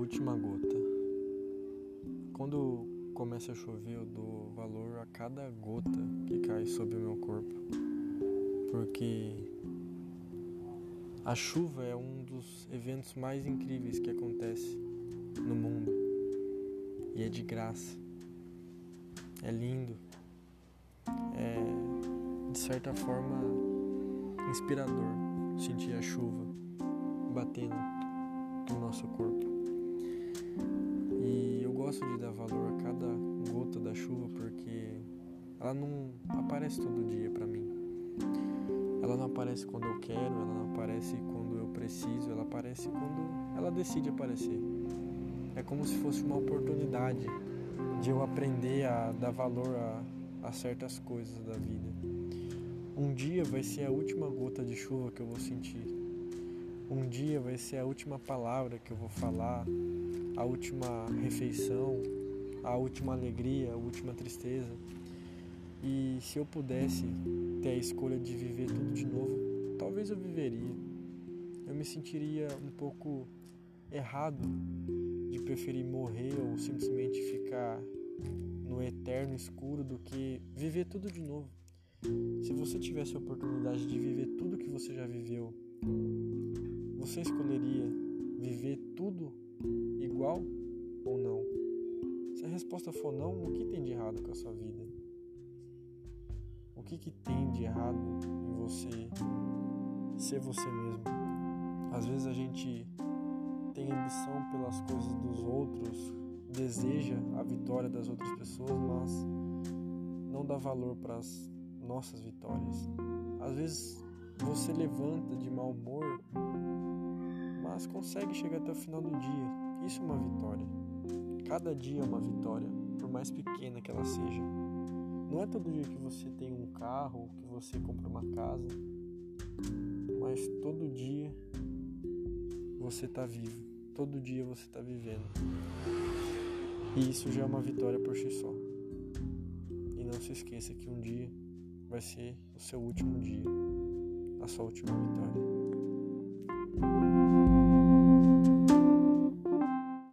última gota. Quando começa a chover, eu dou valor a cada gota que cai sobre o meu corpo, porque a chuva é um dos eventos mais incríveis que acontece no mundo e é de graça. É lindo, é de certa forma inspirador sentir a chuva batendo no nosso corpo. E eu gosto de dar valor a cada gota da chuva porque ela não aparece todo dia para mim. Ela não aparece quando eu quero, ela não aparece quando eu preciso, ela aparece quando ela decide aparecer. É como se fosse uma oportunidade de eu aprender a dar valor a, a certas coisas da vida. Um dia vai ser a última gota de chuva que eu vou sentir. Um dia vai ser a última palavra que eu vou falar, a última refeição, a última alegria, a última tristeza. E se eu pudesse ter a escolha de viver tudo de novo, talvez eu viveria. Eu me sentiria um pouco errado de preferir morrer ou simplesmente ficar no eterno escuro do que viver tudo de novo. Se você tivesse a oportunidade de viver tudo que você já viveu você escolheria viver tudo igual ou não? Se a resposta for não, o que tem de errado com a sua vida? O que, que tem de errado em você ser você mesmo? Às vezes a gente tem ambição pelas coisas dos outros, deseja a vitória das outras pessoas, mas não dá valor para as nossas vitórias. Às vezes você levanta de mau humor mas consegue chegar até o final do dia. Isso é uma vitória. Cada dia é uma vitória, por mais pequena que ela seja. Não é todo dia que você tem um carro, que você compra uma casa, mas todo dia você está vivo. Todo dia você está vivendo. E isso já é uma vitória por si só. E não se esqueça que um dia vai ser o seu último dia, a sua última vitória.